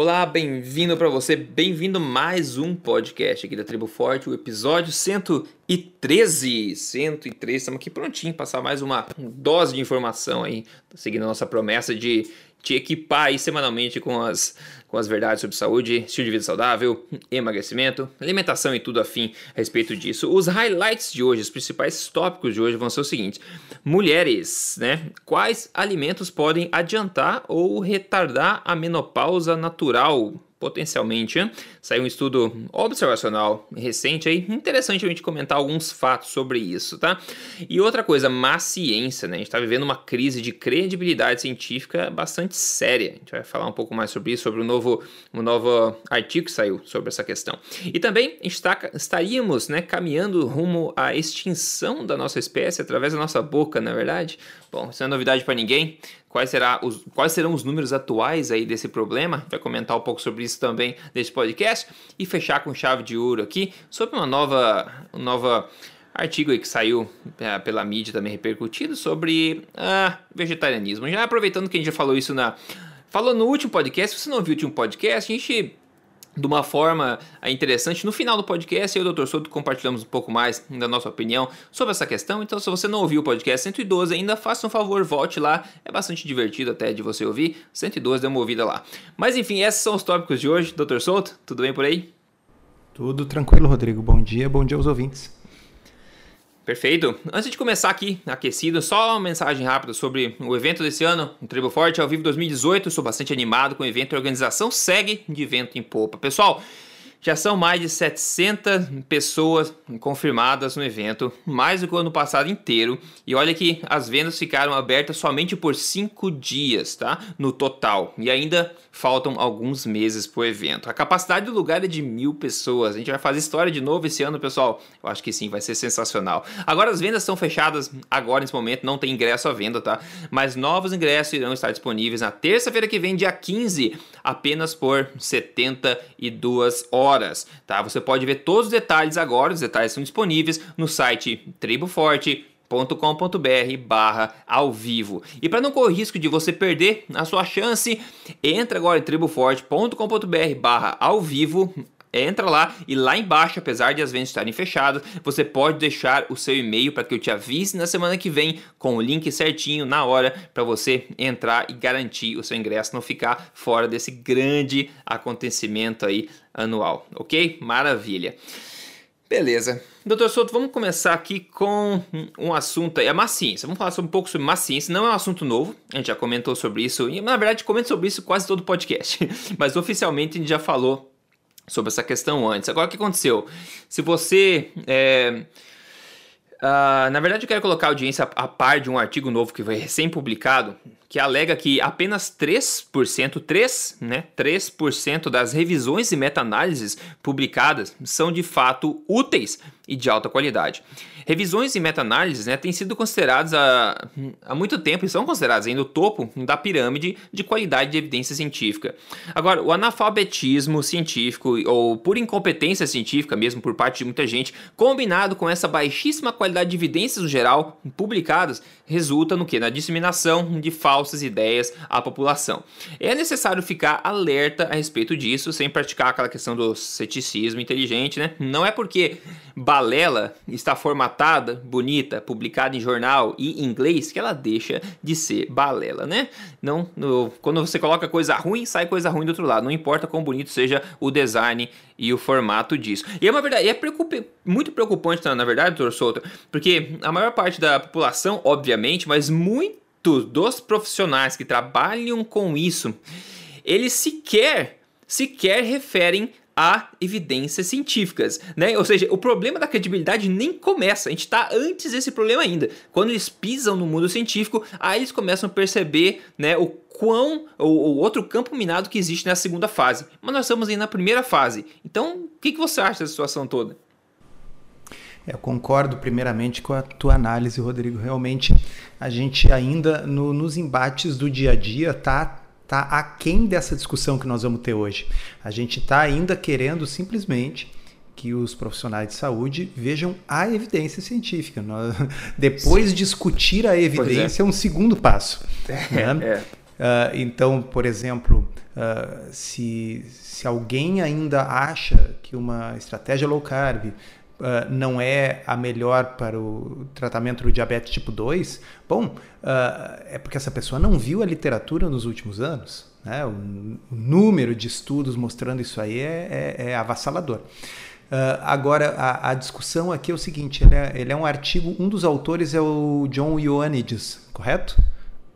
Olá, bem-vindo para você, bem-vindo mais um podcast aqui da Tribo Forte, o episódio 113. 113, estamos aqui prontinho, passar mais uma dose de informação aí, seguindo a nossa promessa de te equipar aí semanalmente com as, com as verdades sobre saúde, estilo de vida saudável, emagrecimento, alimentação e tudo afim a respeito disso. Os highlights de hoje, os principais tópicos de hoje vão ser os seguintes: mulheres, né? Quais alimentos podem adiantar ou retardar a menopausa natural? Potencialmente. Saiu um estudo observacional recente aí, interessante a gente comentar alguns fatos sobre isso, tá? E outra coisa, má ciência, né? A gente está vivendo uma crise de credibilidade científica bastante séria. A gente vai falar um pouco mais sobre isso, sobre o novo, um novo artigo que saiu sobre essa questão. E também a gente tá, estaríamos né, caminhando rumo à extinção da nossa espécie através da nossa boca, na é verdade? Bom, isso não é novidade para ninguém. Quais, será os, quais serão os números atuais aí desse problema? Vai comentar um pouco sobre isso também nesse podcast e fechar com chave de ouro aqui sobre uma nova, uma nova artigo aí que saiu é, pela mídia também repercutido sobre ah, vegetarianismo. Já aproveitando que a gente já falou isso na falou no último podcast, se você não ouviu o último podcast, a gente de uma forma é, interessante. No final do podcast, eu e o Dr. Souto compartilhamos um pouco mais da nossa opinião sobre essa questão. Então, se você não ouviu o podcast 112 ainda, faça um favor, volte lá. É bastante divertido até de você ouvir. 112, dê uma ouvida lá. Mas enfim, esses são os tópicos de hoje. Dr. Souto, tudo bem por aí? Tudo tranquilo, Rodrigo. Bom dia, bom dia aos ouvintes. Perfeito. Antes de começar aqui, aquecido, só uma mensagem rápida sobre o evento desse ano, o Tribo Forte ao vivo 2018. Estou bastante animado com o evento e a organização segue de vento em popa. Pessoal, já são mais de 700 pessoas confirmadas no evento, mais do que o ano passado inteiro. E olha que as vendas ficaram abertas somente por 5 dias, tá? No total. E ainda faltam alguns meses para o evento. A capacidade do lugar é de mil pessoas. A gente vai fazer história de novo esse ano, pessoal. Eu acho que sim, vai ser sensacional. Agora as vendas estão fechadas agora nesse momento, não tem ingresso à venda, tá? Mas novos ingressos irão estar disponíveis na terça-feira que vem, dia 15, apenas por 72 horas tá? Você pode ver todos os detalhes agora, os detalhes são disponíveis no site triboforte.com.br barra ao vivo. E para não correr risco de você perder a sua chance, entra agora em triboforte.com.br barra ao vivo entra lá e lá embaixo, apesar de as vendas estarem fechadas, você pode deixar o seu e-mail para que eu te avise na semana que vem com o link certinho na hora para você entrar e garantir o seu ingresso, não ficar fora desse grande acontecimento aí anual, ok? Maravilha. Beleza. Doutor Souto, vamos começar aqui com um assunto aí, a má ciência. Vamos falar um pouco sobre má ciência. Não é um assunto novo, a gente já comentou sobre isso. E, na verdade, comenta sobre isso quase todo podcast. Mas oficialmente a gente já falou sobre essa questão antes. Agora, o que aconteceu? Se você. É, uh, na verdade, eu quero colocar a audiência a par de um artigo novo que foi recém-publicado, que alega que apenas 3%, 3, né, 3% das revisões e meta-análises publicadas são de fato úteis e de alta qualidade. Revisões e meta-análises né, têm sido consideradas há, há muito tempo e são consideradas ainda o topo da pirâmide de qualidade de evidência científica. Agora, o analfabetismo científico ou por incompetência científica, mesmo por parte de muita gente, combinado com essa baixíssima qualidade de evidências no geral publicadas, resulta no que? Na disseminação de falsas ideias à população. É necessário ficar alerta a respeito disso, sem praticar aquela questão do ceticismo inteligente, né? Não é porque balela está bonita, publicada em jornal e em inglês, que ela deixa de ser balela, né? Não, no, quando você coloca coisa ruim, sai coisa ruim do outro lado. Não importa quão bonito seja o design e o formato disso. E é uma verdade, é preocup, muito preocupante, na verdade, doutor Souto, porque a maior parte da população, obviamente, mas muitos dos profissionais que trabalham com isso, eles sequer sequer referem a evidências científicas, né? Ou seja, o problema da credibilidade nem começa, a gente está antes desse problema ainda. Quando eles pisam no mundo científico, aí eles começam a perceber, né, o quão o, outro campo minado que existe na segunda fase. Mas nós estamos aí na primeira fase. Então, o que, que você acha dessa situação toda? Eu concordo primeiramente com a tua análise, Rodrigo. Realmente, a gente ainda no, nos embates do dia a dia está está aquém dessa discussão que nós vamos ter hoje. A gente está ainda querendo simplesmente que os profissionais de saúde vejam a evidência científica. Nós, depois Sim. discutir a evidência é. é. um segundo passo. É, né? é. Uh, então, por exemplo, uh, se, se alguém ainda acha que uma estratégia low carb uh, não é a melhor para o tratamento do diabetes tipo 2, bom, é porque essa pessoa não viu a literatura nos últimos anos. Né? O, o número de estudos mostrando isso aí é, é, é avassalador. Uh, agora, a, a, discussão aqui é o seguinte: ele é, ele é, um artigo, um dos autores é o John Ioannidis, correto?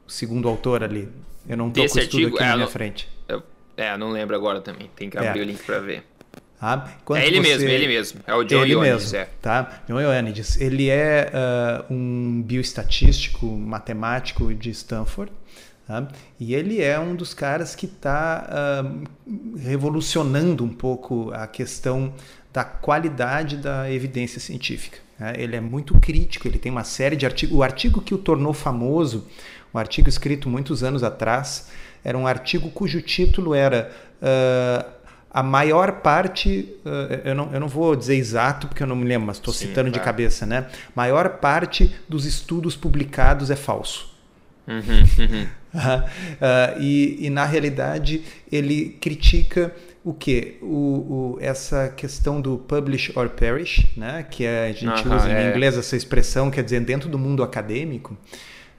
O segundo autor ali. Eu não estou com o estudo artigo, aqui é, na minha não, frente. Eu, é, não lembro agora também. Tem que abrir é. o link para ver. Ah, é ele você... mesmo, é ele mesmo. É o John ele Ioannidis, mesmo, é. Tá? John Ioannidis. Ele é uh, um bioestatístico, matemático de Stanford. Tá? E ele é um dos caras que está uh, revolucionando um pouco a questão da qualidade da evidência científica. Né? Ele é muito crítico, ele tem uma série de artigos. O artigo que o tornou famoso, um artigo escrito muitos anos atrás, era um artigo cujo título era uh, a maior parte, uh, eu, não, eu não vou dizer exato porque eu não me lembro, mas estou citando de cabeça, né? Maior parte dos estudos publicados é falso. Uhum, uhum. uh, e, e, na realidade ele critica o que? O, o, essa questão do publish or perish, né? que é, a gente usa em é. inglês essa expressão, quer dizer, dentro do mundo acadêmico,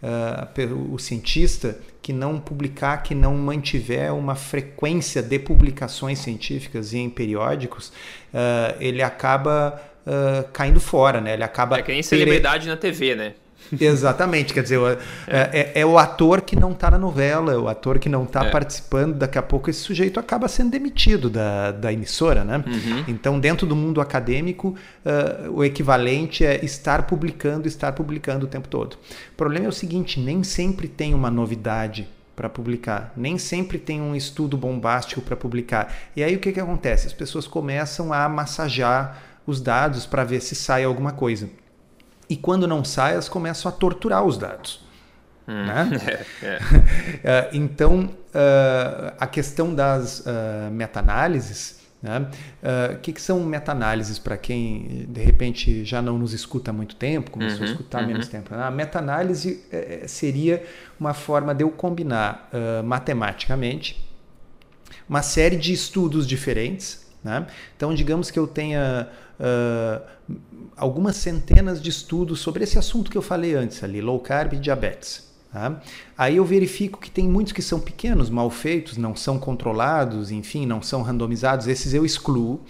uh, o cientista que não publicar, que não mantiver uma frequência de publicações científicas em periódicos, uh, ele acaba uh, caindo fora, né? Ele acaba... É que nem celebridade na TV, né? Exatamente, quer dizer, é, é, é o ator que não está na novela, é o ator que não está é. participando, daqui a pouco esse sujeito acaba sendo demitido da, da emissora, né? Uhum. Então, dentro do mundo acadêmico, uh, o equivalente é estar publicando, estar publicando o tempo todo. O problema é o seguinte, nem sempre tem uma novidade para publicar. Nem sempre tem um estudo bombástico para publicar. E aí o que, que acontece? As pessoas começam a massagear os dados para ver se sai alguma coisa. E quando não sai, elas começam a torturar os dados. Hum. Né? É, é. Eh, então, uh, a questão das uh, meta-análises, né? o uh, que, que, são meta-análises para quem de repente já não nos escuta há muito tempo, começou uhum, a escutar uhum. menos tempo? A meta-análise uh, seria uma forma de eu combinar matematicamente uma série de estudos diferentes. Né? Então, digamos que eu tenha uh, algumas centenas de estudos sobre esse assunto que eu falei antes ali, low carb e diabetes. Tá? Aí eu verifico que tem muitos que são pequenos, mal feitos, não são controlados, enfim, não são randomizados. Esses eu excluo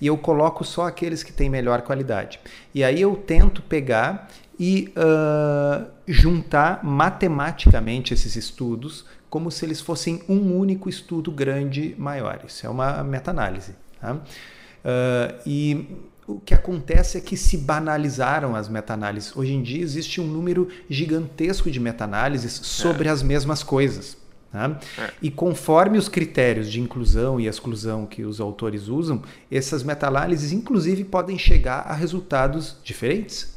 e eu coloco só aqueles que têm melhor qualidade. E aí eu tento pegar e uh, juntar matematicamente esses estudos como se eles fossem um único estudo grande maior. Isso é uma meta-análise. Tá? Uh, e o que acontece é que se banalizaram as meta-análises. Hoje em dia existe um número gigantesco de meta-análises sobre é. as mesmas coisas. Né? É. E conforme os critérios de inclusão e exclusão que os autores usam, essas meta-análises, inclusive, podem chegar a resultados diferentes.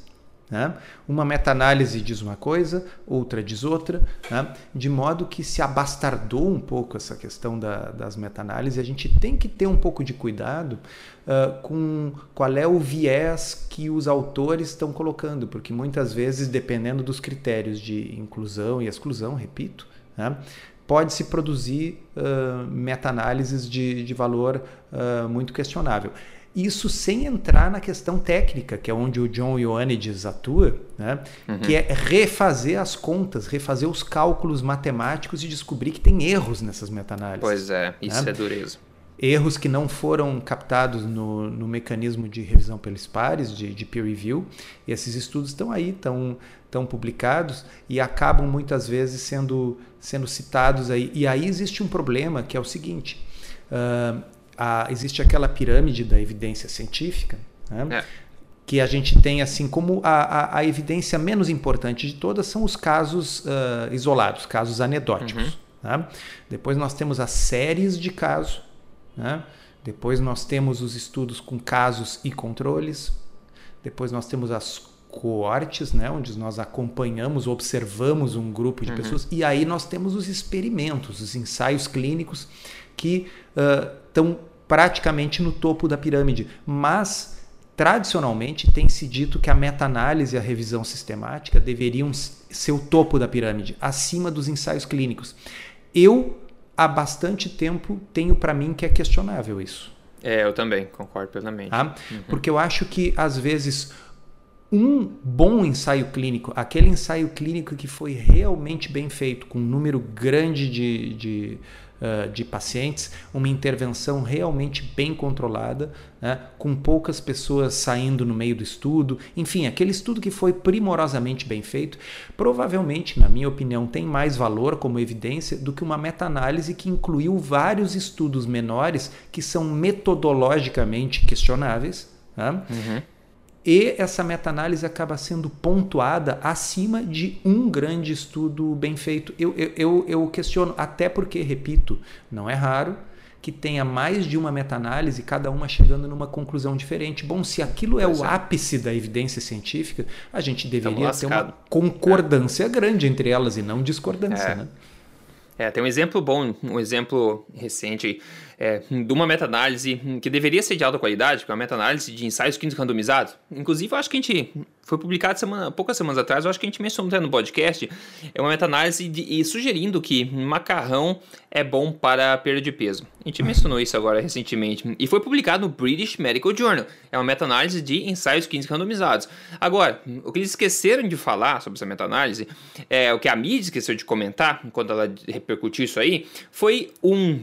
Né? Uma meta-análise diz uma coisa, outra diz outra, né? de modo que se abastardou um pouco essa questão da, das meta-análises. A gente tem que ter um pouco de cuidado uh, com qual é o viés que os autores estão colocando, porque muitas vezes, dependendo dos critérios de inclusão e exclusão, repito, né? pode-se produzir uh, meta-análises de, de valor uh, muito questionável. Isso sem entrar na questão técnica, que é onde o John Ioannidis atua, né? Uhum. que é refazer as contas, refazer os cálculos matemáticos e descobrir que tem erros nessas meta-análises. Pois é, isso né? é dureza. Erros que não foram captados no, no mecanismo de revisão pelos pares, de, de peer review. E esses estudos estão aí, estão, estão publicados e acabam muitas vezes sendo, sendo citados aí. E aí existe um problema que é o seguinte. Uh, a, existe aquela pirâmide da evidência científica, né? é. que a gente tem assim como a, a, a, evidência menos importante de todas são os casos uh, isolados, casos anedóticos. Uhum. Né? Depois nós temos as séries de casos, né? depois nós temos os estudos com casos e controles, depois nós temos as coortes, né, onde nós acompanhamos, observamos um grupo de uhum. pessoas, e aí nós temos os experimentos, os ensaios clínicos que estão praticamente no topo da pirâmide, mas tradicionalmente tem se dito que a meta-análise e a revisão sistemática deveriam ser o topo da pirâmide, acima dos ensaios clínicos. eu, há bastante tempo, tenho para mim que é questionável isso. É, eu também, concordo plenamente. Tá? Uhum. Porque eu acho que, às vezes, um bom ensaio clínico, aquele ensaio clínico que foi realmente bem feito, com um número grande de, de de pacientes, uma intervenção realmente bem controlada, né, com poucas pessoas saindo no meio do estudo, enfim, aquele estudo que foi primorosamente bem feito, provavelmente, na minha opinião, tem mais valor como evidência do que uma meta-análise que incluiu vários estudos menores que são metodologicamente questionáveis. Né? Uhum e essa meta-análise acaba sendo pontuada acima de um grande estudo bem feito. Eu, eu, eu questiono, até porque, repito, não é raro que tenha mais de uma meta-análise, cada uma chegando numa conclusão diferente. Bom, se aquilo é o é. ápice da evidência científica, a gente deveria ter uma concordância é. grande entre elas e não discordância. É. Né? É, tem um exemplo bom, um exemplo recente é, de uma meta-análise que deveria ser de alta qualidade, que é uma meta-análise de ensaios clínicos randomizados. Inclusive, eu acho que a gente foi publicado semana, poucas semanas atrás, eu acho que a gente mencionou até no podcast, é uma meta-análise e sugerindo que macarrão é bom para perda de peso. A gente mencionou isso agora recentemente. E foi publicado no British Medical Journal. É uma meta-análise de ensaios clínicos randomizados. Agora, o que eles esqueceram de falar sobre essa meta-análise, é, o que a mídia esqueceu de comentar, quando ela repercutiu isso aí, foi um,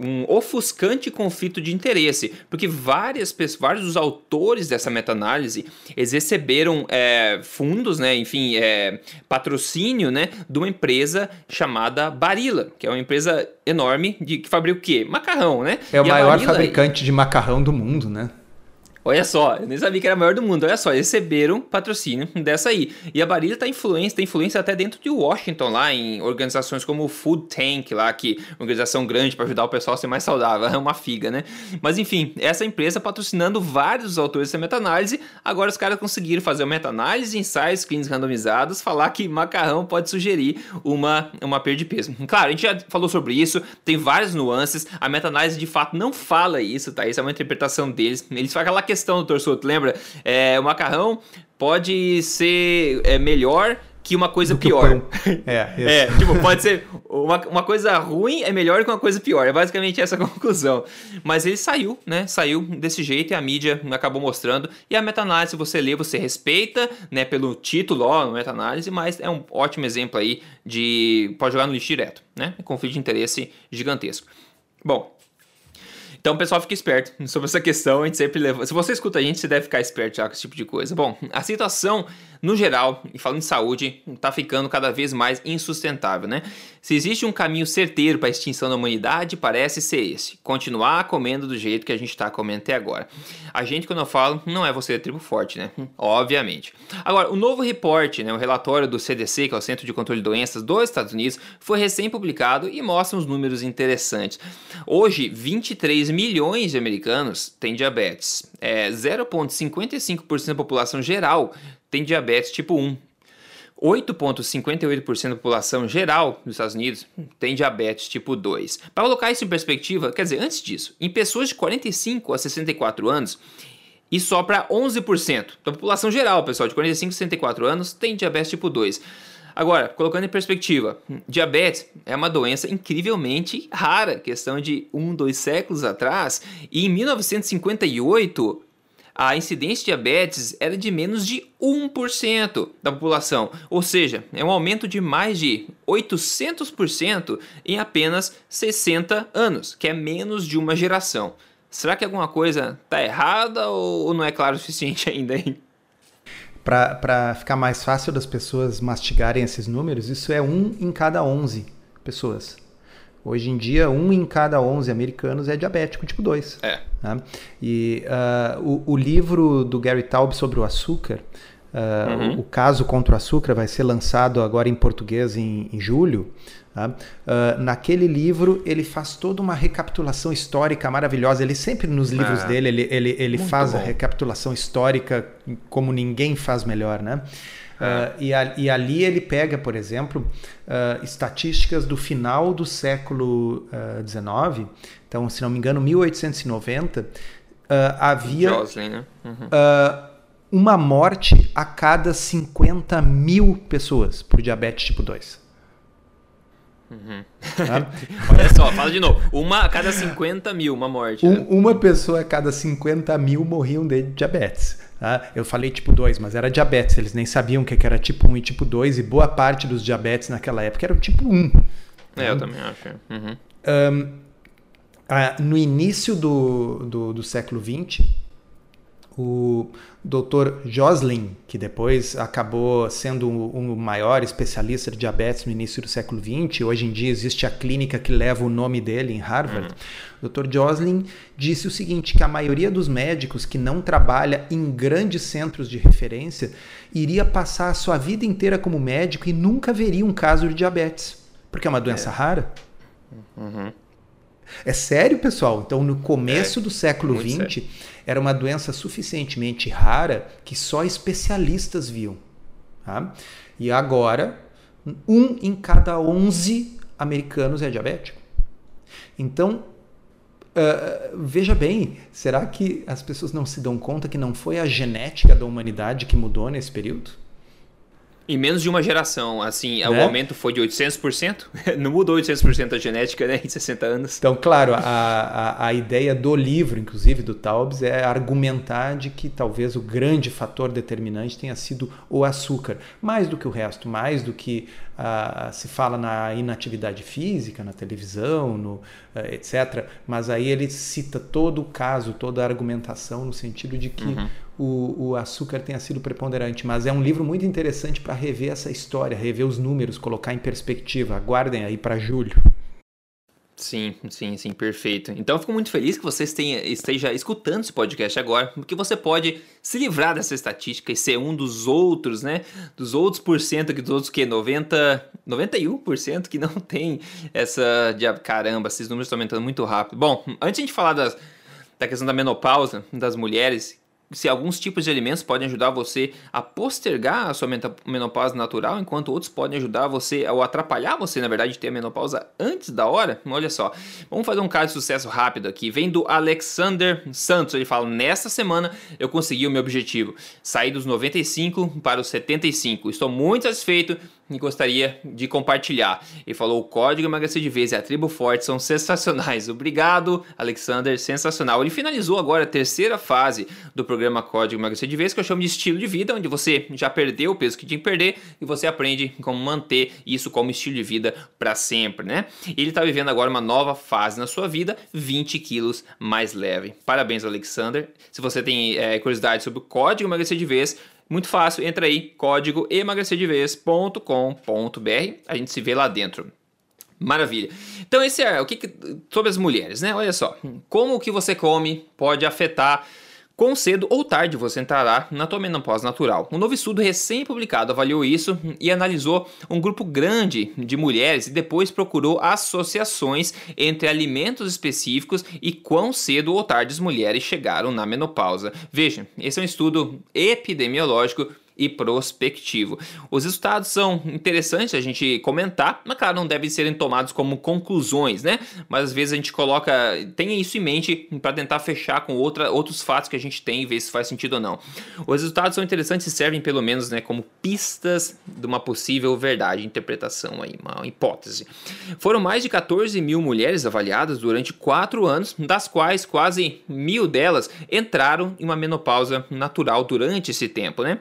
um ofuscante conflito de interesse. Porque várias pessoas, vários dos autores dessa meta-análise, eles receberam é, fundos, né, enfim, é, patrocínio, né, de uma empresa chamada Barilla, que é uma empresa enorme de que fabrica o quê? Macarrão, né? É o e maior Barilla... fabricante de macarrão do mundo, né? Olha só, eu nem sabia que era a maior do mundo. Olha só, receberam patrocínio dessa aí. E a Barilla tá influência, tem influência até dentro de Washington, lá em organizações como o Food Tank, lá, que é organização grande para ajudar o pessoal a ser mais saudável. É uma figa, né? Mas enfim, essa empresa patrocinando vários autores dessa meta-análise. Agora os caras conseguiram fazer uma meta-análise, ensaios clínicos randomizados, falar que macarrão pode sugerir uma, uma perda de peso. Claro, a gente já falou sobre isso, tem várias nuances. A meta-análise de fato não fala isso, tá? Isso é uma interpretação deles. Eles falam aquela questão, doutor Souto, lembra? É, o macarrão pode ser é, melhor que uma coisa Do pior. É, é, tipo, pode ser uma, uma coisa ruim é melhor que uma coisa pior. É basicamente essa a conclusão. Mas ele saiu, né? Saiu desse jeito e a mídia acabou mostrando. E a meta-análise você lê, você respeita, né? Pelo título, ó, meta-análise, mas é um ótimo exemplo aí de. Pode jogar no lixo direto, né? Conflito de interesse gigantesco. Bom, então, pessoal, fique esperto sobre essa questão. A gente sempre leva. Se você escuta a gente, você deve ficar esperto já com esse tipo de coisa. Bom, a situação no geral, e falando em saúde, está ficando cada vez mais insustentável, né? Se existe um caminho certeiro para a extinção da humanidade, parece ser esse: continuar comendo do jeito que a gente está comendo até agora. A gente, quando eu falo, não é você da tribo forte, né? Obviamente. Agora, o novo reporte, né, o relatório do CDC, que é o Centro de Controle de Doenças dos Estados Unidos, foi recém-publicado e mostra uns números interessantes. Hoje, 23 milhões de americanos têm diabetes. É 0,55% da população geral tem diabetes tipo 1. 8,58% da população geral dos Estados Unidos tem diabetes tipo 2. Para colocar isso em perspectiva, quer dizer, antes disso, em pessoas de 45 a 64 anos, e só para 11% da população geral, pessoal, de 45 a 64 anos, tem diabetes tipo 2. Agora, colocando em perspectiva, diabetes é uma doença incrivelmente rara, questão de um, dois séculos atrás, e em 1958 a incidência de diabetes era de menos de 1% da população, ou seja, é um aumento de mais de 800% em apenas 60 anos, que é menos de uma geração. Será que alguma coisa está errada ou não é claro o suficiente ainda? Para ficar mais fácil das pessoas mastigarem esses números, isso é um em cada 11 pessoas. Hoje em dia, um em cada 11 americanos é diabético tipo 2. É. Né? E uh, o, o, livro do Gary Taub sobre o açúcar, uh, uhum. o, o, caso contra o açúcar, vai ser lançado agora em português em, em julho. Tá? Uh, naquele livro ele faz toda uma recapitulação histórica maravilhosa. Ele sempre nos livros é. dele ele, ele, ele faz bom. a recapitulação histórica como ninguém faz melhor, né? Uh, e, a, e, ali ele pega, por exemplo, uh, estatísticas do final do século XIX. Uh, então, se não me engano, 1890, havia Jocelyn, né? uhum. uma morte a cada 50 mil pessoas por diabetes tipo 2. Uhum. Olha só, fala de novo. Uma a cada 50 mil, uma morte. Um, né? Uma pessoa a cada 50 mil morriam de diabetes. Tá? Eu falei tipo 2, mas era diabetes. Eles nem sabiam o que era tipo 1 e tipo 2, e boa parte dos diabetes naquela época era o tipo 1. É, eu também acho. Uhum. Um, no início do, do, do século XX, o Dr. Joslin, que depois acabou sendo o um maior especialista de diabetes no início do século XX, hoje em dia existe a clínica que leva o nome dele em Harvard. Uhum. Dr. Joslin disse o seguinte: que a maioria dos médicos que não trabalha em grandes centros de referência iria passar a sua vida inteira como médico e nunca veria um caso de diabetes, porque é uma doença é. rara. Uhum. É sério, pessoal? Então, no começo é, do século XX, era uma doença suficientemente rara que só especialistas viam. Tá? E agora, um em cada 11 americanos é diabético. Então, uh, veja bem, será que as pessoas não se dão conta que não foi a genética da humanidade que mudou nesse período? Em menos de uma geração, assim, né? o aumento foi de 800%. Não mudou 800% a genética né, em 60 anos. Então, claro, a, a, a ideia do livro, inclusive do Taubes, é argumentar de que talvez o grande fator determinante tenha sido o açúcar. Mais do que o resto, mais do que uh, se fala na inatividade física, na televisão, no, uh, etc. Mas aí ele cita todo o caso, toda a argumentação no sentido de que uhum o, o açúcar tenha sido preponderante, mas é um livro muito interessante para rever essa história, rever os números, colocar em perspectiva. Aguardem aí para julho. Sim, sim, sim, perfeito. Então eu fico muito feliz que você esteja, escutando esse podcast agora, porque você pode se livrar dessa estatística e ser um dos outros, né? Dos outros por cento, que dos outros que 90, 91% que não tem essa de caramba, esses números estão aumentando muito rápido. Bom, antes de a gente falar das, da questão da menopausa das mulheres, se alguns tipos de alimentos podem ajudar você a postergar a sua menopausa natural, enquanto outros podem ajudar você ou atrapalhar você, na verdade, de ter a menopausa antes da hora. Olha só, vamos fazer um caso de sucesso rápido aqui. Vem do Alexander Santos. Ele fala: Nesta semana eu consegui o meu objetivo, sair dos 95 para os 75. Estou muito satisfeito e gostaria de compartilhar. Ele falou: o código emagrecer de vez e a tribo forte são sensacionais. Obrigado, Alexander, sensacional. Ele finalizou agora a terceira fase do programa Código Emagrecer de Vez, que eu chamo de estilo de vida, onde você já perdeu o peso que tinha que perder e você aprende como manter isso como estilo de vida para sempre, né? Ele está vivendo agora uma nova fase na sua vida, 20 quilos mais leve. Parabéns, Alexander. Se você tem é, curiosidade sobre o Código Emagrecer de Vez, muito fácil, entra aí, código emagrecerdevez.com.br, a gente se vê lá dentro. Maravilha. Então esse é o que, que sobre as mulheres, né? Olha só, como o que você come pode afetar Quão cedo ou tarde você entrará na tua menopausa natural? Um novo estudo recém-publicado avaliou isso e analisou um grupo grande de mulheres e depois procurou associações entre alimentos específicos e quão cedo ou tarde as mulheres chegaram na menopausa. Veja, esse é um estudo epidemiológico e prospectivo. Os resultados são interessantes a gente comentar, mas claro, não devem serem tomados como conclusões, né? Mas às vezes a gente coloca, tenha isso em mente para tentar fechar com outra, outros fatos que a gente tem e ver se faz sentido ou não. Os resultados são interessantes e servem pelo menos, né, como pistas de uma possível verdade, interpretação aí, uma hipótese. Foram mais de 14 mil mulheres avaliadas durante quatro anos, das quais quase mil delas entraram em uma menopausa natural durante esse tempo, né?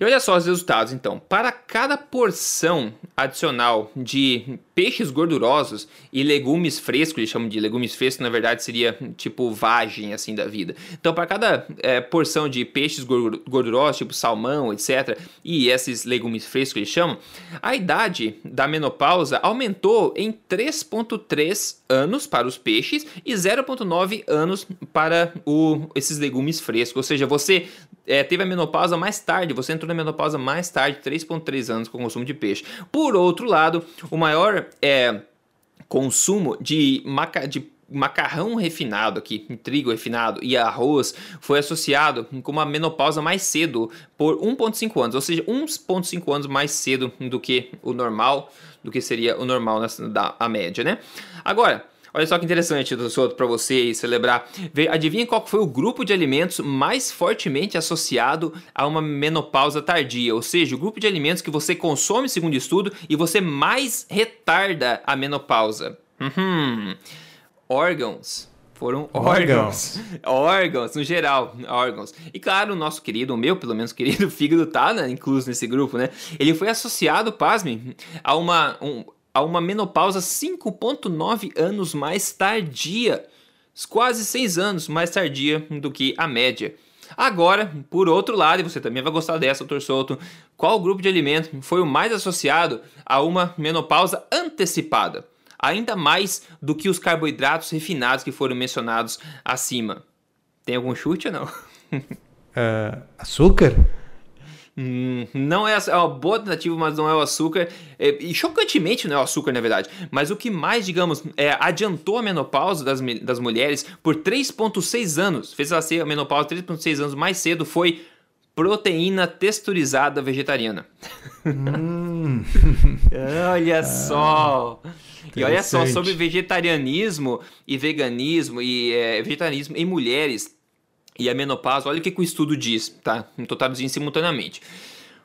E olha só os resultados então. Para cada porção adicional de peixes gordurosos e legumes frescos, eles chamam de legumes frescos, na verdade seria tipo vagem assim da vida. Então, para cada é, porção de peixes gordurosos, tipo salmão, etc., e esses legumes frescos eles chamam, a idade da menopausa aumentou em 3,3 anos para os peixes e 0,9 anos para o, esses legumes frescos. Ou seja, você é, teve a menopausa mais tarde, você entrou na menopausa mais tarde, 3,3 anos com consumo de peixe. Por outro lado, o maior é, consumo de, maca de macarrão refinado aqui, trigo refinado e arroz foi associado com uma menopausa mais cedo por 1.5 anos, ou seja, 1.5 anos mais cedo do que o normal, do que seria o normal na, da a média, né? Agora, Olha só que interessante, doutor, para você celebrar. Adivinha qual foi o grupo de alimentos mais fortemente associado a uma menopausa tardia? Ou seja, o grupo de alimentos que você consome, segundo estudo, e você mais retarda a menopausa. Uhum. Órgãos. Foram órgãos. órgãos, no geral, órgãos. E claro, o nosso querido, o meu pelo menos querido fígado tá né, incluso nesse grupo, né? Ele foi associado, pasme, a uma, um, a uma menopausa 5,9 anos mais tardia. Quase 6 anos mais tardia do que a média. Agora, por outro lado, e você também vai gostar dessa, doutor Souto, qual grupo de alimento foi o mais associado a uma menopausa antecipada? Ainda mais do que os carboidratos refinados que foram mencionados acima. Tem algum chute ou não? Uh, açúcar? Hum, não é, é uma boa tentativa, mas não é o açúcar. É, e chocantemente não é o açúcar, na verdade. Mas o que mais, digamos, é, adiantou a menopausa das, das mulheres por 3,6 anos, fez ela ser a menopausa 3,6 anos mais cedo, foi proteína texturizada vegetariana. Hum. olha só! E olha só, sobre vegetarianismo e veganismo e é, vegetarianismo em mulheres e a menopausa, olha o que, que o estudo diz, tá? Estou traduzindo simultaneamente.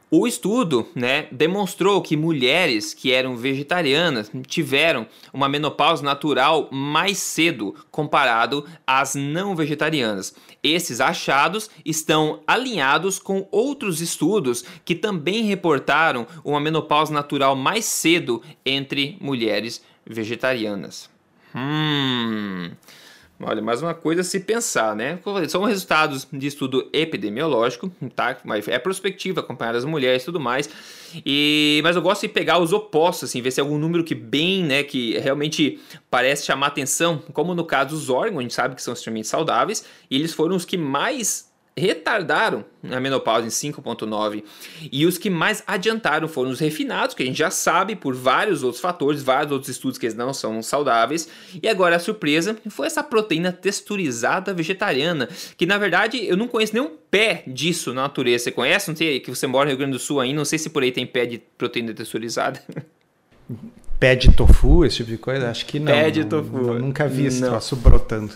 O estudo né, demonstrou que mulheres que eram vegetarianas tiveram uma menopausa natural mais cedo comparado às não vegetarianas. Esses achados estão alinhados com outros estudos que também reportaram uma menopausa natural mais cedo entre mulheres vegetarianas. Hum. Olha, mais uma coisa a se pensar, né? São resultados de estudo epidemiológico, tá? Mas é prospectiva, acompanhar as mulheres e tudo mais. E, mas eu gosto de pegar os opostos, assim, ver se é algum número que bem, né, que realmente parece chamar atenção, como no caso dos órgãos, a gente sabe que são extremamente saudáveis, e eles foram os que mais retardaram a menopausa em 5.9 e os que mais adiantaram foram os refinados, que a gente já sabe por vários outros fatores, vários outros estudos que eles não são saudáveis. E agora a surpresa foi essa proteína texturizada vegetariana, que na verdade eu não conheço nenhum pé disso na natureza. Você conhece? Não sei que você mora no Rio Grande do Sul aí, não sei se por aí tem pé de proteína texturizada. Pé de tofu, esse tipo de coisa? Acho que não. Pé de tofu. Não, nunca vi esse não. troço brotando.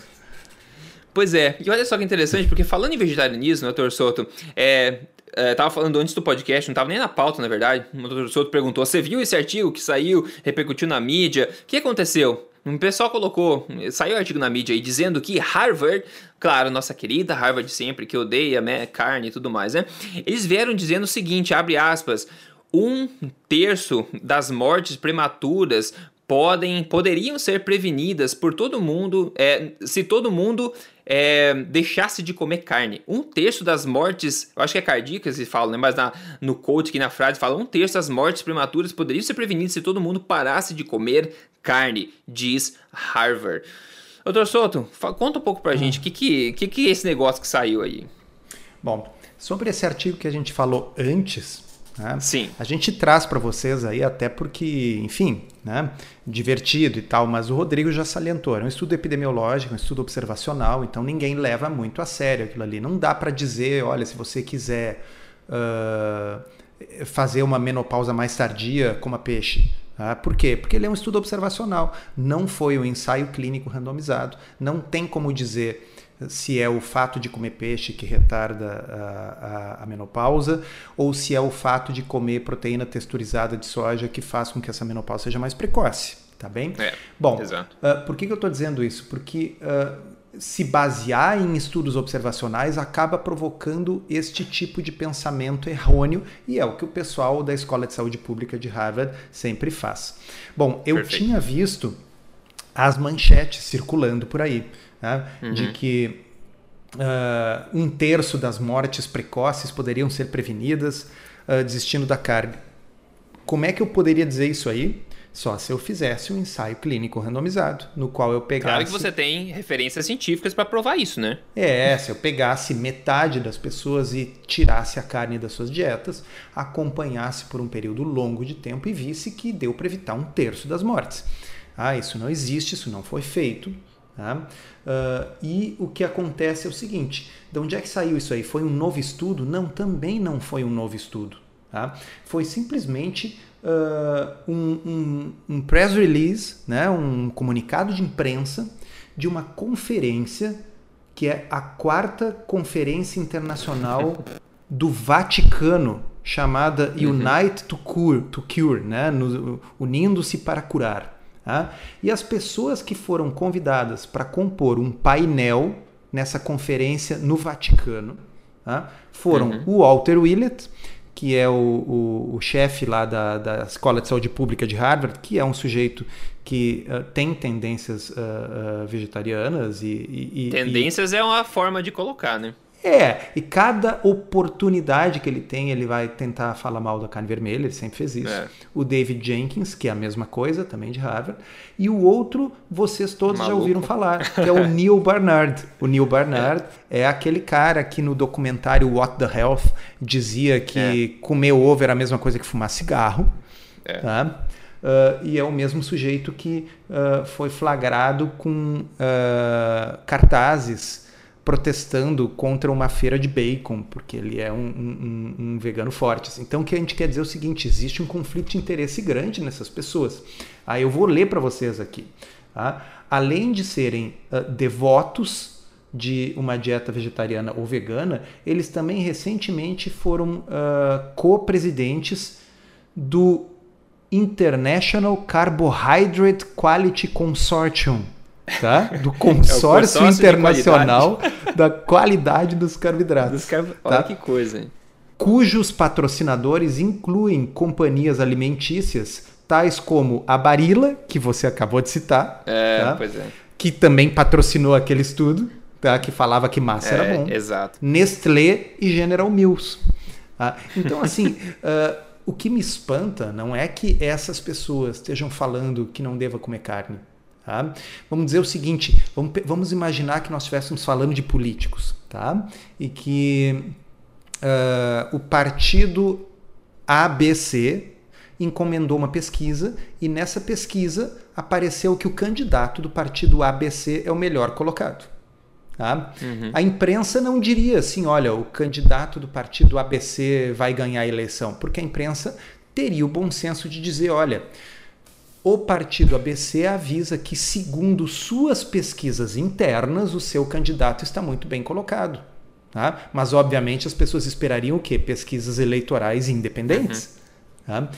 Pois é, e olha só que interessante, porque falando em vegetarianismo, Dr. Soto, é, é, tava falando antes do podcast, não tava nem na pauta, na verdade. O Dr. Soto perguntou: você viu esse artigo que saiu, repercutiu na mídia? O que aconteceu? Um pessoal colocou, saiu um artigo na mídia aí dizendo que Harvard, claro, nossa querida Harvard sempre, que odeia né, carne e tudo mais, né? Eles vieram dizendo o seguinte, abre aspas, um terço das mortes prematuras podem, poderiam ser prevenidas por todo mundo é, se todo mundo é, deixasse de comer carne. Um terço das mortes, eu acho que é cardíacas se fala, né? mas na, no coach aqui na frase fala um terço das mortes prematuras poderiam ser prevenidas se todo mundo parasse de comer carne, diz Harvard. Doutor Soto, conta um pouco pra gente o que, que, que, que é esse negócio que saiu aí. Bom, sobre esse artigo que a gente falou antes, né? Sim. A gente traz para vocês aí até porque, enfim, né, divertido e tal, mas o Rodrigo já salientou, é um estudo epidemiológico, um estudo observacional, então ninguém leva muito a sério aquilo ali. Não dá para dizer, olha, se você quiser uh, fazer uma menopausa mais tardia, coma peixe. Ah, por quê? Porque ele é um estudo observacional, não foi um ensaio clínico randomizado, não tem como dizer se é o fato de comer peixe que retarda a, a, a, menopausa ou se é o fato de comer proteína texturizada de soja que faz com que essa menopausa seja mais precoce, tá bem? É, Bom, uh, por que, que eu estou dizendo isso? Porque uh, se basear em estudos observacionais acaba provocando este tipo de pensamento errôneo e é o que o pessoal da Escola de Saúde Pública de Harvard sempre faz. Bom, eu Perfeito. tinha visto as manchetes circulando por aí né? uhum. de que uh, um terço das mortes precoces poderiam ser prevenidas uh, desistindo da carne. Como é que eu poderia dizer isso aí? Só se eu fizesse um ensaio clínico randomizado, no qual eu pegasse. Claro que você tem referências científicas para provar isso, né? É, se eu pegasse metade das pessoas e tirasse a carne das suas dietas, acompanhasse por um período longo de tempo e visse que deu para evitar um terço das mortes. Ah, isso não existe, isso não foi feito. Tá? Uh, e o que acontece é o seguinte: de onde é que saiu isso aí? Foi um novo estudo? Não, também não foi um novo estudo. Tá? Foi simplesmente uh, um, um, um press release, né, um comunicado de imprensa de uma conferência que é a quarta conferência internacional do Vaticano chamada uhum. Unite to Cure, to Cure né, unindo-se para curar. Tá? E as pessoas que foram convidadas para compor um painel nessa conferência no Vaticano tá? foram uhum. o Walter Willett, que é o, o, o chefe lá da, da Escola de Saúde Pública de Harvard, que é um sujeito que uh, tem tendências uh, uh, vegetarianas e, e tendências e... é uma forma de colocar, né? É, e cada oportunidade que ele tem, ele vai tentar falar mal da carne vermelha, ele sempre fez isso. É. O David Jenkins, que é a mesma coisa, também de Harvard. E o outro, vocês todos Maluco. já ouviram falar, que é o Neil Barnard. O Neil Barnard é. é. aquele cara que no documentário What the Health dizia que é. comer ovo era a mesma coisa que fumar cigarro. É. Tá? Uh, e é o mesmo sujeito que uh, foi flagrado com uh, cartazes protestando contra uma feira de bacon, porque ele é um, um, um, vegano forte. Assim. Então, o que a gente quer dizer é o seguinte: existe um conflito de interesse grande nessas pessoas. Aí eu vou ler para vocês aqui. Tá? Além de serem uh, devotos de uma dieta vegetariana ou vegana, eles também recentemente foram uh, co-presidentes do International Carbohydrate Quality Consortium tá? do é consórcio, é consórcio internacional qualidade. da qualidade dos carboidratos. Dos carb... Olha tá? que coisa, hein? Cujos patrocinadores incluem companhias alimentícias tais como a Barilla, que você acabou de citar, é, tá? pois é. que também patrocinou aquele estudo, tá? que falava que massa é, era bom. Exato. Nestlé e General Mills. Tá? Então, assim, uh, o que me espanta não é que essas pessoas estejam falando que não deva comer carne. Tá? Vamos dizer o seguinte: vamos, vamos imaginar que nós estivéssemos falando de políticos tá? e que uh, o partido ABC encomendou uma pesquisa e nessa pesquisa apareceu que o candidato do partido ABC é o melhor colocado. Tá? Uhum. A imprensa não diria assim: olha, o candidato do partido ABC vai ganhar a eleição, porque a imprensa teria o bom senso de dizer: olha o partido ABC avisa que, segundo suas pesquisas internas, o seu candidato está muito bem colocado. Tá? Mas, obviamente, as pessoas esperariam o quê? Pesquisas eleitorais independentes. Uhum. Tá?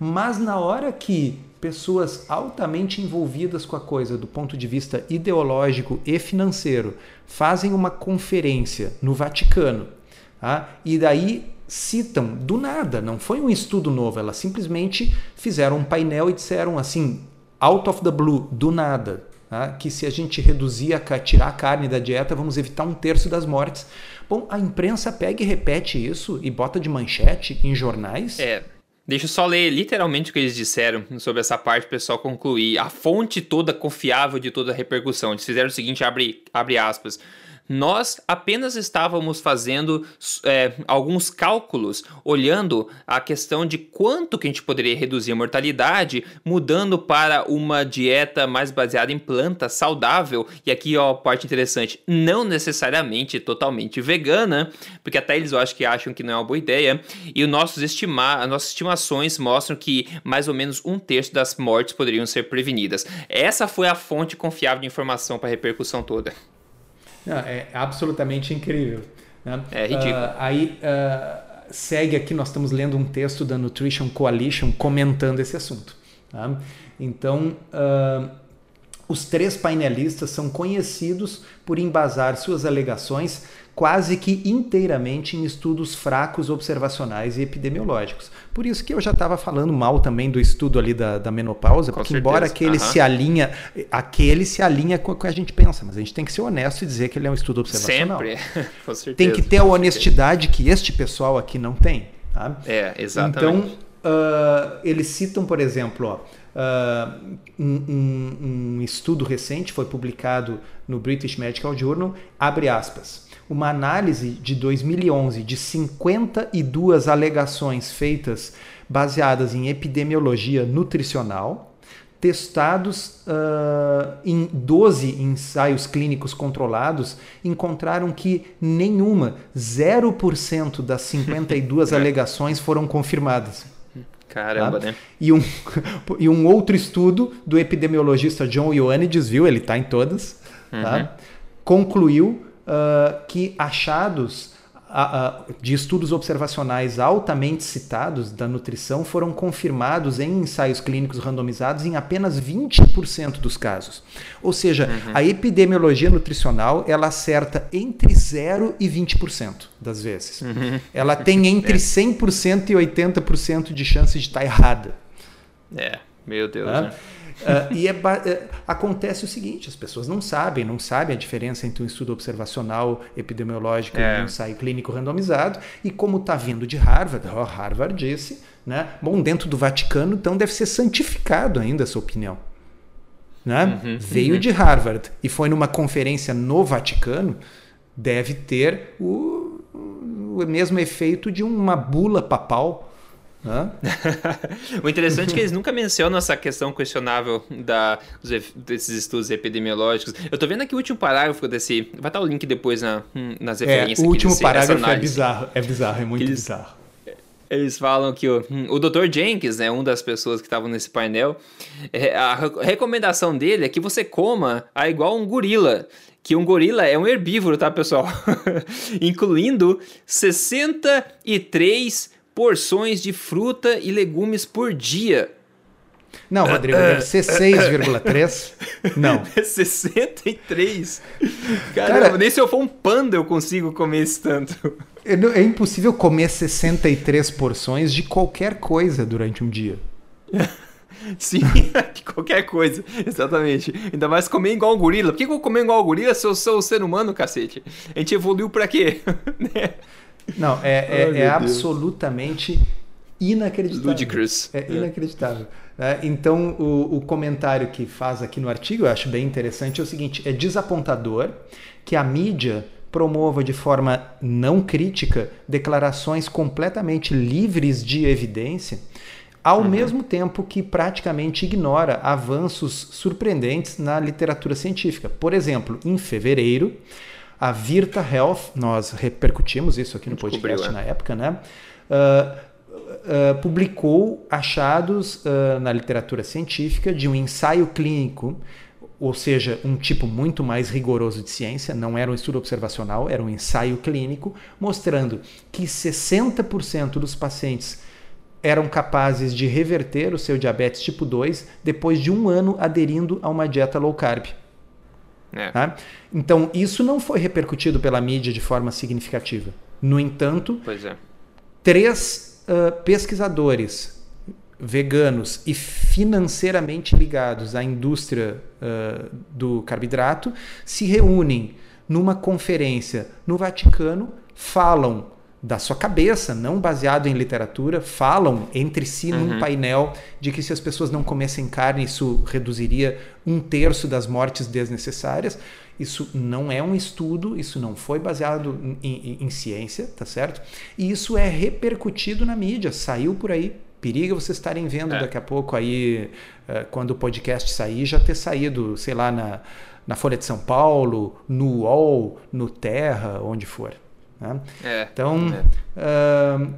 Mas, na hora que pessoas altamente envolvidas com a coisa do ponto de vista ideológico e financeiro fazem uma conferência no Vaticano tá? e daí citam do nada, não foi um estudo novo, elas simplesmente fizeram um painel e disseram assim, out of the blue, do nada, tá? que se a gente reduzir, a, tirar a carne da dieta, vamos evitar um terço das mortes. Bom, a imprensa pega e repete isso e bota de manchete em jornais. É. Deixa eu só ler literalmente o que eles disseram sobre essa parte, o pessoal concluir. A fonte toda confiável de toda a repercussão. Eles fizeram o seguinte, abre, abre aspas. Nós apenas estávamos fazendo é, alguns cálculos, olhando a questão de quanto que a gente poderia reduzir a mortalidade, mudando para uma dieta mais baseada em planta saudável. E aqui, ó, parte interessante, não necessariamente totalmente vegana, porque até eles eu acho que acham que não é uma boa ideia. E os nossos estimar, as nossas estimações mostram que mais ou menos um terço das mortes poderiam ser prevenidas. Essa foi a fonte confiável de informação para a repercussão toda. Não, é absolutamente incrível. Né? É ridículo. Uh, aí uh, segue aqui, nós estamos lendo um texto da Nutrition Coalition comentando esse assunto. Tá? Então, uh, os três painelistas são conhecidos por embasar suas alegações quase que inteiramente em estudos fracos observacionais e epidemiológicos. Por isso que eu já estava falando mal também do estudo ali da, da menopausa, com porque certeza. embora aquele uhum. se alinha, aquele se alinha com o que a gente pensa, mas a gente tem que ser honesto e dizer que ele é um estudo observacional. Sempre, com certeza. Tem que ter a honestidade que este pessoal aqui não tem. Tá? É, exatamente. Então, uh, eles citam, por exemplo, ó, Uh, um, um, estudo recente foi publicado no British Medical Journal, abre aspas uma análise de 2011 de 52 alegações feitas baseadas em epidemiologia nutricional, testados uh, em 12 ensaios clínicos controlados, encontraram que nenhuma, 0% das 52 alegações foram confirmadas. Caramba, tá? né? E um, e um outro estudo do epidemiologista John Ioannidis, viu? Ele está em todas, tá? uhum. tá? concluiu uh, que achados de estudos observacionais altamente citados da nutrição foram confirmados em ensaios clínicos randomizados em apenas 20% dos casos. Ou seja, uhum. a epidemiologia nutricional ela acerta entre 0 e 20% das vezes. Uhum. Ela tem entre 100% e 80% de chance de estar errada. É, meu Deus. Né? Uh, e é, é, acontece o seguinte: as pessoas não sabem, não sabem a diferença entre um estudo observacional epidemiológico é. e um ensaio clínico randomizado. E como está vindo de Harvard, oh, Harvard disse, né? Bom, dentro do Vaticano, então deve ser santificado ainda essa opinião. Né? Uhum, Veio uhum. de Harvard e foi numa conferência no Vaticano, deve ter o, o mesmo efeito de uma bula papal o interessante é que eles nunca mencionam essa questão questionável da, desses estudos epidemiológicos. Eu tô vendo aqui o último parágrafo desse. Vai estar o link depois na, hum, nas é, referências. É, o último desse, parágrafo é bizarro, é bizarro, é muito eles, bizarro. Eles falam que o, hum, o Dr. Jenkins, né, uma das pessoas que estavam nesse painel, é, a recomendação dele é que você coma a igual um gorila que um gorila é um herbívoro, tá, pessoal? Incluindo 63 porções de fruta e legumes por dia. Não, Rodrigo, deve ser 6,3. Não. É 63. Caramba, Cara, nem se eu for um panda eu consigo comer esse tanto. É, impossível comer 63 porções de qualquer coisa durante um dia. Sim, de qualquer coisa, exatamente. Ainda mais comer igual um gorila. Por que eu vou comer igual um gorila se eu sou um ser humano, cacete? A gente evoluiu pra quê? Né? Não, é, é, é absolutamente inacreditável. Ludicrous. É, é. inacreditável. É, então, o, o, comentário que faz aqui no artigo, eu acho bem interessante, é o seguinte: é desapontador que a mídia promova de forma não crítica declarações completamente livres de evidência, ao uhum. mesmo tempo que praticamente ignora avanços surpreendentes na literatura científica. Por exemplo, em fevereiro, a Virta Health, nós repercutimos isso aqui no podcast é. na época, né? Uh, uh, publicou achados uh, na literatura científica de um ensaio clínico, ou seja, um tipo muito mais rigoroso de ciência, não era um estudo observacional, era um ensaio clínico, mostrando que 60% dos pacientes eram capazes de reverter o seu diabetes tipo 2 depois de um ano aderindo a uma dieta low carb. É. Tá? Então, isso não foi repercutido pela mídia de forma significativa. No entanto, é. três uh, pesquisadores veganos e financeiramente ligados à indústria uh, do carboidrato se reúnem numa conferência no Vaticano, falam da sua cabeça, não baseado em literatura, falam entre si uhum. num painel de que se as pessoas não comessem carne, isso reduziria um terço das mortes desnecessárias. Isso não é um estudo, isso não foi baseado em, em, em ciência, tá certo? E isso é repercutido na mídia, saiu por aí. Periga vocês estarem vendo é. daqui a pouco aí, uh, quando o podcast sair, já ter saído, sei lá, na, na Folha de São Paulo, no UOL, no Terra, onde for. Né? É, então, é. Uh,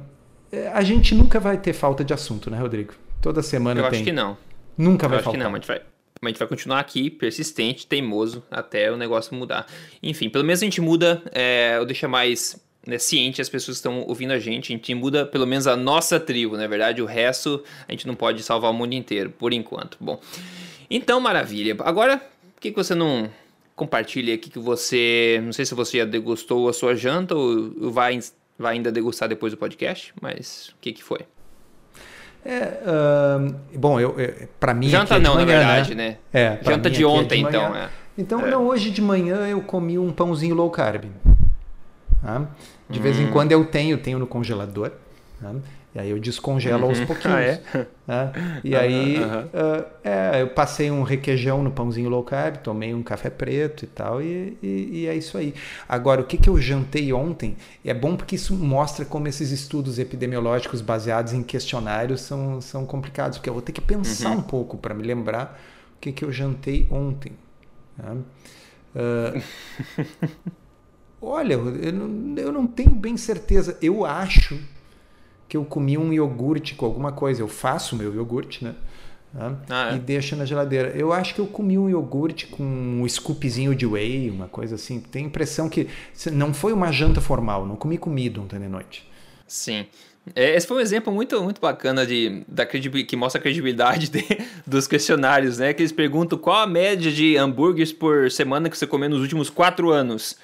a gente nunca vai ter falta de assunto, né, Rodrigo? Toda semana Eu tem. acho que não. Nunca Eu vai acho faltar. que não, a gente vai, a gente vai continuar aqui, persistente, teimoso, até o negócio mudar. Enfim, pelo menos a gente muda, é, ou deixa mais né, ciente as pessoas que estão ouvindo a gente. A gente muda pelo menos a nossa tribo, na é verdade. O resto a gente não pode salvar o mundo inteiro, por enquanto. Bom, então maravilha. Agora, por que, que você não compartilhe aqui que você. Não sei se você já degustou a sua janta ou vai, vai ainda degustar depois do podcast, mas o que, que foi? É, bom, eu, para mim. Janta é não, manhã, na verdade, né? né? É, Janta de ontem, é de então. É. Então, é. não, hoje de manhã eu comi um pãozinho low carb. Tá? De hum. vez em hum. quando eu tenho, tenho no congelador. Tá? E aí eu descongelo uhum. aos pouquinhos. Ah, é? Né? E aí uh, é, eu passei um requeijão no pãozinho low carb, tomei um café preto e tal, e, e, e, é isso aí. Agora, o que, que eu jantei ontem é bom porque isso mostra como esses estudos epidemiológicos baseados em questionários são, são complicados, porque eu vou ter que pensar uhum. um pouco para me lembrar o que, que eu jantei ontem. Né? Uh, olha, eu não, eu não tenho bem certeza. Eu acho que eu comi um iogurte com alguma coisa. Eu faço meu iogurte, né? Tá? Ah, é. E deixo na geladeira. Eu acho que eu comi um iogurte com um scoopzinho de whey, uma coisa assim. Tem impressão que não foi uma janta formal, não comi comida ontem de noite. Sim. É, esse foi um exemplo muito, muito bacana de, da que mostra a credibilidade de, dos questionários, né? Que eles perguntam qual a média de hambúrgueres por semana que você comeu nos últimos quatro anos.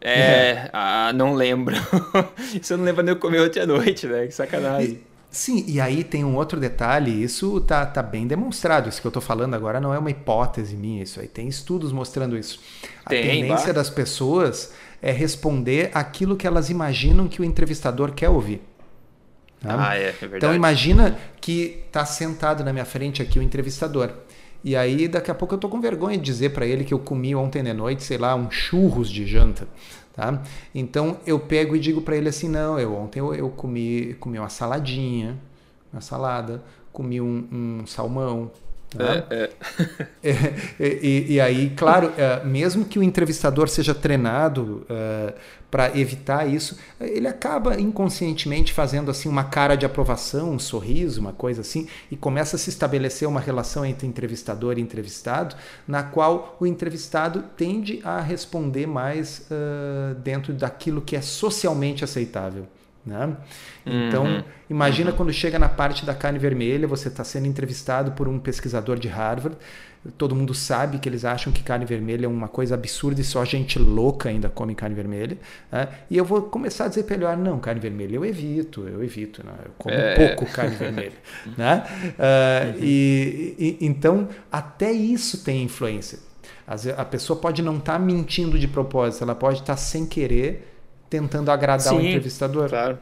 É, é. Ah, não lembro. Isso eu não lembro nem eu comer ontem à noite, né? Que sacanagem. E, sim, e aí tem um outro detalhe, isso tá, tá bem demonstrado. Isso que eu tô falando agora não é uma hipótese minha, isso aí tem estudos mostrando isso. A tem, tendência bah. das pessoas é responder aquilo que elas imaginam que o entrevistador quer ouvir. Tá? Ah, é, é verdade. Então imagina que está sentado na minha frente aqui o entrevistador. E aí daqui a pouco eu tô com vergonha de dizer para ele que eu comi ontem de noite, sei lá, um churros de janta, tá? Então eu pego e digo para ele assim, não, eu ontem eu, eu, comi, comi uma saladinha, uma salada, comi um, um salmão, Tá? É, é. é, e, e, aí, claro, é, mesmo que o entrevistador seja treinado é, para evitar isso, ele acaba inconscientemente fazendo assim uma cara de aprovação, um sorriso, uma coisa assim, e começa a se estabelecer uma relação entre entrevistador e entrevistado, na qual o entrevistado tende a responder mais uh, dentro daquilo que é socialmente aceitável. Né? Então, uhum. imagina uhum. quando chega na parte da carne vermelha, você está sendo entrevistado por um pesquisador de Harvard. Todo mundo sabe que eles acham que carne vermelha é uma coisa absurda e só gente louca ainda come carne vermelha. Né? E eu vou começar a dizer para ele: ah, não, carne vermelha eu evito, eu evito, né? eu como é... pouco carne vermelha. né? Uh, uhum. e, e, então, até isso tem influência. A pessoa pode não estar tá mentindo de propósito, ela pode estar tá sem querer tentando agradar Sim, o entrevistador. Claro.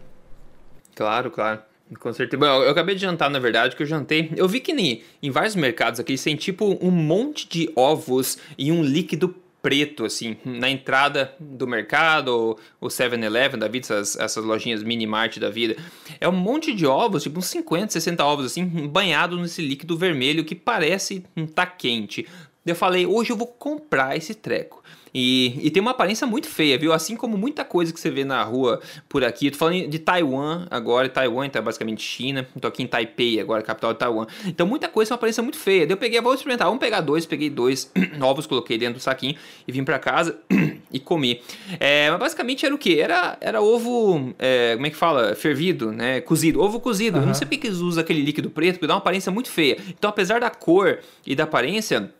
Claro, claro. Com certeza. Bom, eu acabei de jantar, na verdade, que eu jantei. Eu vi que em, em vários mercados aqui tem tipo um monte de ovos e um líquido preto, assim, na entrada do mercado, o 7-Eleven da vida, essas, essas lojinhas mini-mart da vida. É um monte de ovos, tipo uns 50, 60 ovos, assim, banhado nesse líquido vermelho que parece tá quente. Eu falei, hoje eu vou comprar esse treco. E, e, tem uma aparência muito feia, viu? Assim como muita coisa que você vê na rua por aqui. Eu tô falando de Taiwan agora. Taiwan então é basicamente China. Tô aqui em Taipei agora, capital de Taiwan. Então muita coisa tem uma aparência muito feia. Daí eu peguei, vou experimentar. Vamos pegar dois. Peguei dois ovos, coloquei dentro do saquinho e vim para casa e comi. É, mas basicamente era o que? Era, era ovo, é, como é que fala? Fervido, né? Cozido. Ovo cozido. Uhum. Eu não sei porque que eles usam aquele líquido preto, porque dá uma aparência muito feia. Então apesar da cor e da aparência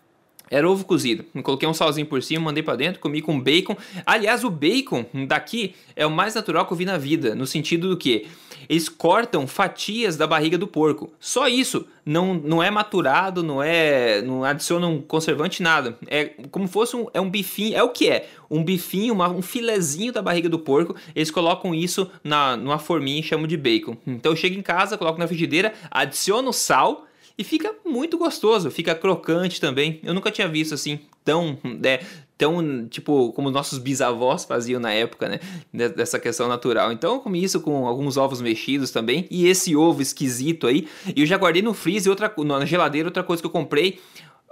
era ovo cozido. Coloquei um salzinho por cima, mandei para dentro, comi com bacon. Aliás, o bacon daqui é o mais natural que eu vi na vida, no sentido do que eles cortam fatias da barriga do porco. Só isso. Não, não é maturado, não é, não adiciona um conservante nada. É como fosse um, é um bifinho, é o que é? Um bifinho, uma, um filezinho da barriga do porco. Eles colocam isso na numa forminha e chamam de bacon. Então eu chego em casa, coloco na frigideira, adiciono sal e fica muito gostoso, fica crocante também. Eu nunca tinha visto assim tão, né, tão tipo como nossos bisavós faziam na época, né, dessa questão natural. Então eu comi isso com alguns ovos mexidos também e esse ovo esquisito aí. E eu já guardei no freezer outra na geladeira outra coisa que eu comprei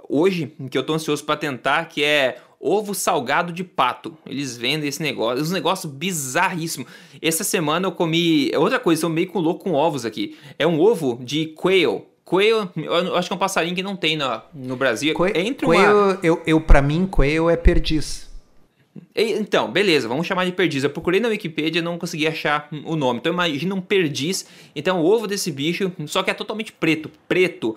hoje que eu tô ansioso para tentar, que é ovo salgado de pato. Eles vendem esse negócio, um negócio bizarríssimo. Essa semana eu comi outra coisa, eu meio com louco com ovos aqui. É um ovo de quail Coelho, eu acho que é um passarinho que não tem no, no Brasil. Coelho, Entre uma... coelho eu, eu para mim, coelho é perdiz. Então, beleza, vamos chamar de perdiz. Eu procurei na Wikipedia e não consegui achar o nome. Então imagina um perdiz. Então o ovo desse bicho, só que é totalmente preto, preto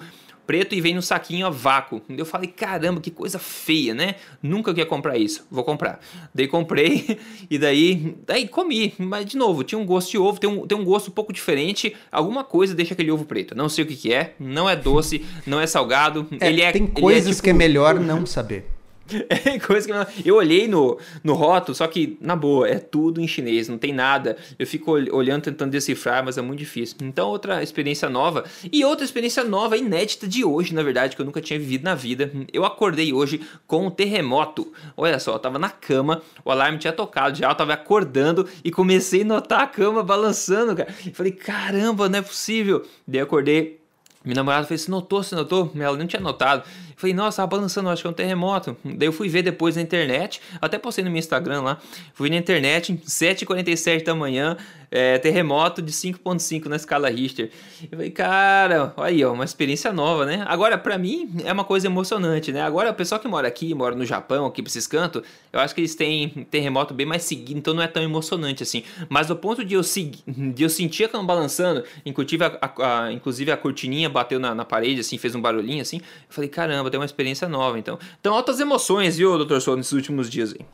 preto e vem no saquinho a vácuo. Eu falei, caramba, que coisa feia, né? Nunca queria comprar isso. Vou comprar. Daí comprei e daí, daí comi. Mas de novo, tinha um gosto de ovo, tem um, tem um gosto um pouco diferente. Alguma coisa deixa aquele ovo preto. Não sei o que, que é. Não é doce, não é salgado. É, ele é, tem coisas é, tipo... que é melhor não saber. É coisa que eu olhei no, no rótulo, só que, na boa, é tudo em chinês, não tem nada. Eu fico olhando, tentando decifrar, mas é muito difícil. Então, outra experiência nova. E outra experiência nova, inédita de hoje, na verdade, que eu nunca tinha vivido na vida. Eu acordei hoje com um terremoto. Olha só, eu tava na cama, o alarme tinha tocado já, eu tava acordando e comecei a notar a cama balançando, cara. falei, caramba, não é possível. Daí eu acordei Minha namorada fez, você notou, você notou? Ela não tinha notado. Falei, nossa, tava balançando, acho que é um terremoto. Daí eu fui ver depois na internet, até postei no meu Instagram lá. Fui na internet, 7h47 da manhã, é, terremoto de 5.5 na escala Richter. Eu falei, cara, olha aí, ó, uma experiência nova, né? Agora, para mim, é uma coisa emocionante, né? Agora, o pessoal que mora aqui, mora no Japão, aqui pra esses cantos, eu acho que eles têm terremoto bem mais seguido, então não é tão emocionante assim. Mas do ponto de eu, de eu sentir a cama balançando, inclusive a, a, a, inclusive a cortininha bateu na, na, parede, assim, fez um barulhinho, assim, eu falei, caramba, tem uma experiência nova, então. Então, altas emoções, viu, doutor Souza, nesses últimos dias aí.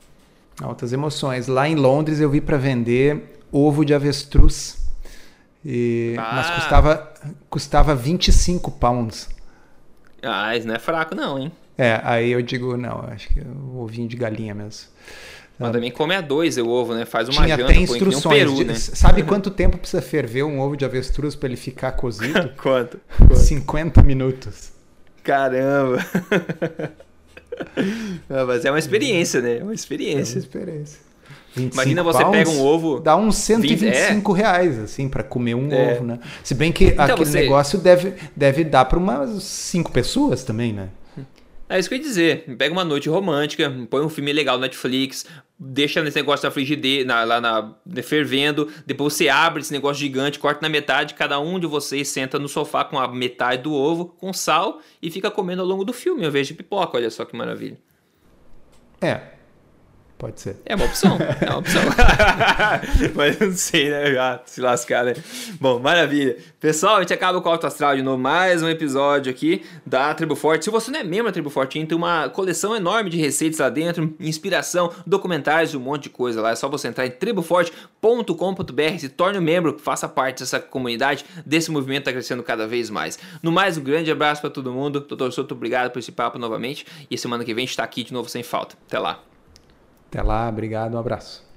Altas emoções. Lá em Londres eu vi para vender ovo de avestruz. E, ah. Mas custava, custava 25 pounds. Ah, isso não é fraco não, hein? É, aí eu digo, não, acho que é o ovinho de galinha mesmo. Mas também come a dois o ovo, né? Faz uma Tinha janta, até instruções. Um peru, de, né? Sabe quanto tempo precisa ferver um ovo de avestruz para ele ficar cozido? Quanto? 50 minutos. Caramba! mas é uma experiência, né? É uma experiência. É uma experiência. Imagina você pounds, pega um ovo. Dá uns 125 20, é. reais, assim, para comer um é. ovo, né? Se bem que então, aquele você... negócio deve, deve dar para umas cinco pessoas também, né? É isso que eu ia dizer. Pega uma noite romântica, põe um filme legal no Netflix, deixa esse negócio na frigideira, na, lá na, fervendo, depois você abre esse negócio gigante, corta na metade, cada um de vocês senta no sofá com a metade do ovo, com sal, e fica comendo ao longo do filme, invés de pipoca. Olha só que maravilha. É, Pode ser. É uma opção. É uma opção. Mas não sei, né? Já se lascar, né? Bom, maravilha. Pessoal, a gente acaba com o Alto Astral de novo. Mais um episódio aqui da Tribo Forte. Se você não é membro da Tribo Forte, tem uma coleção enorme de receitas lá dentro, inspiração, documentários, um monte de coisa lá. É só você entrar em triboforte.com.br, se torne um membro, faça parte dessa comunidade, desse movimento que está crescendo cada vez mais. No mais, um grande abraço para todo mundo. Doutor Souto, obrigado por esse papo novamente. E semana que vem a gente está aqui de novo sem falta. Até lá. Até lá, obrigado, um abraço.